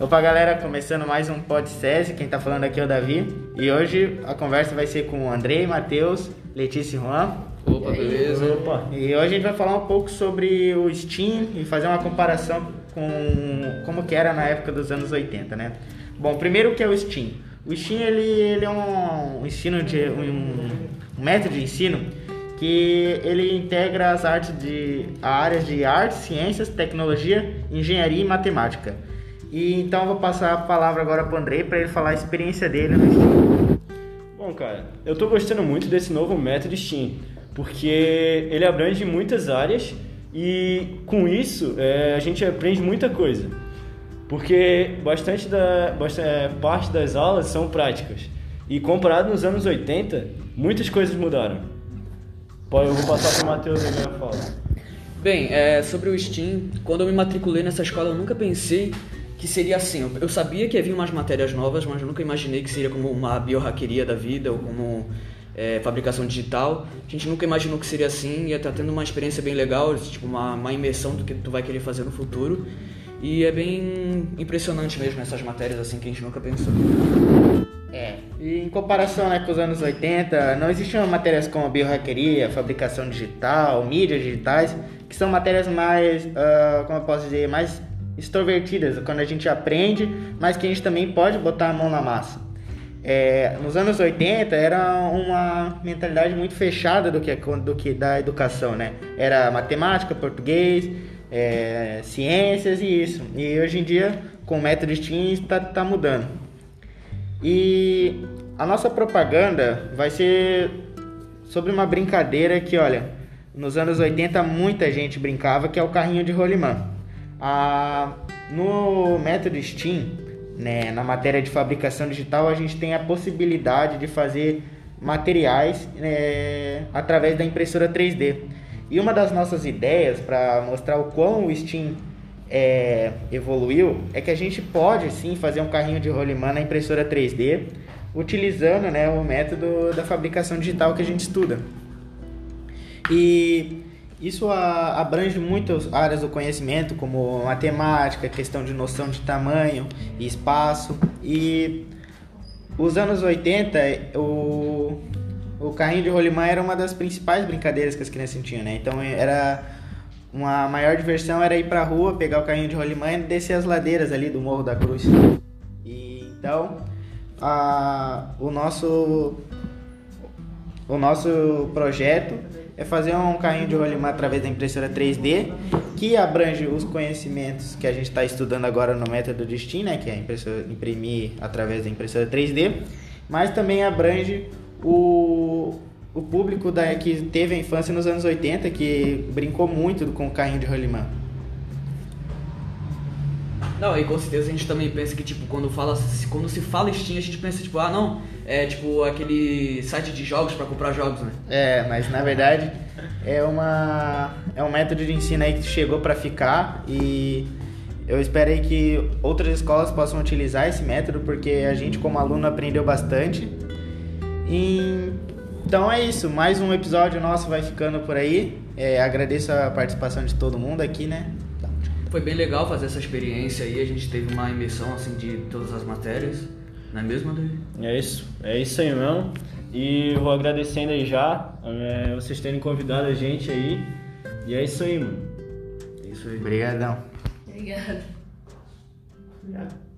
Opa, galera, começando mais um podcast. Quem tá falando aqui é o Davi. E hoje a conversa vai ser com o Andrei, Matheus, Letícia e Juan. Opa, beleza? Opa. E hoje a gente vai falar um pouco sobre o Steam e fazer uma comparação com como que era na época dos anos 80, né? Bom, primeiro o que é o Steam? O Steam ele, ele é um, ensino de um, um método de ensino que ele integra as artes de áreas de artes, ciências, tecnologia, engenharia e matemática. E então eu vou passar a palavra agora para o Andrei para ele falar a experiência dele no Steam. Bom, cara, eu tô gostando muito desse novo método Steam, porque ele abrange muitas áreas e com isso é, a gente aprende muita coisa. Porque bastante da bastante, é, parte das aulas são práticas. E comparado nos anos 80, muitas coisas mudaram. Eu vou passar para o Matheus aí a fala. Bem, é, sobre o Steam, quando eu me matriculei nessa escola, eu nunca pensei que seria assim. Eu sabia que havia umas matérias novas, mas eu nunca imaginei que seria como uma biohackeria da vida ou como é, fabricação digital. A gente nunca imaginou que seria assim e estar tendo uma experiência bem legal, tipo uma, uma imersão do que tu vai querer fazer no futuro. E é bem impressionante mesmo essas matérias assim que a gente nunca pensou. É, e em comparação né, com os anos 80, não existiam matérias como biohackeria, fabricação digital, mídias digitais, que são matérias mais, uh, como eu posso dizer, mais extrovertidas, quando a gente aprende, mas que a gente também pode botar a mão na massa. É, nos anos 80 era uma mentalidade muito fechada do que, do que da educação, né? Era matemática, português, é, ciências e isso. E hoje em dia, com o método STEAM, está tá mudando. E a nossa propaganda vai ser sobre uma brincadeira que, olha, nos anos 80 muita gente brincava, que é o carrinho de rolimã. Ah, no método STEAM, né, na matéria de fabricação digital, a gente tem a possibilidade de fazer materiais é, através da impressora 3D. E uma das nossas ideias para mostrar o quão o Steam é, evoluiu é que a gente pode sim fazer um carrinho de rolimã na impressora 3D utilizando né, o método da fabricação digital que a gente estuda. E isso abrange muitas áreas do conhecimento, como matemática, questão de noção de tamanho e espaço. E os anos 80, o, o carrinho de rolimã era uma das principais brincadeiras que as crianças tinham, né? Então era uma maior diversão era ir pra rua, pegar o carrinho de rolimã e descer as ladeiras ali do Morro da Cruz. E então a, o nosso o nosso projeto é fazer um carrinho de rolimã através da impressora 3D, que abrange os conhecimentos que a gente está estudando agora no método de Steam, né, que é imprimir através da impressora 3D, mas também abrange o, o público da, que teve a infância nos anos 80, que brincou muito com o carrinho de rolimã. Não, e com certeza a gente também pensa que, tipo, quando, fala, quando se fala Steam, a gente pensa, tipo, ah, não, é tipo aquele site de jogos para comprar jogos, né? É, mas na verdade é, uma, é um método de ensino aí que chegou para ficar e eu espero aí que outras escolas possam utilizar esse método, porque a gente como aluno aprendeu bastante. E, então é isso, mais um episódio nosso vai ficando por aí. É, agradeço a participação de todo mundo aqui, né? Foi bem legal fazer essa experiência aí, a gente teve uma imersão assim de todas as matérias, não é mesmo, André? É isso, é isso aí mesmo. E vou agradecendo aí já é, vocês terem convidado a gente aí. E é isso aí, mano. É isso aí. Obrigadão. Obrigada. Obrigado.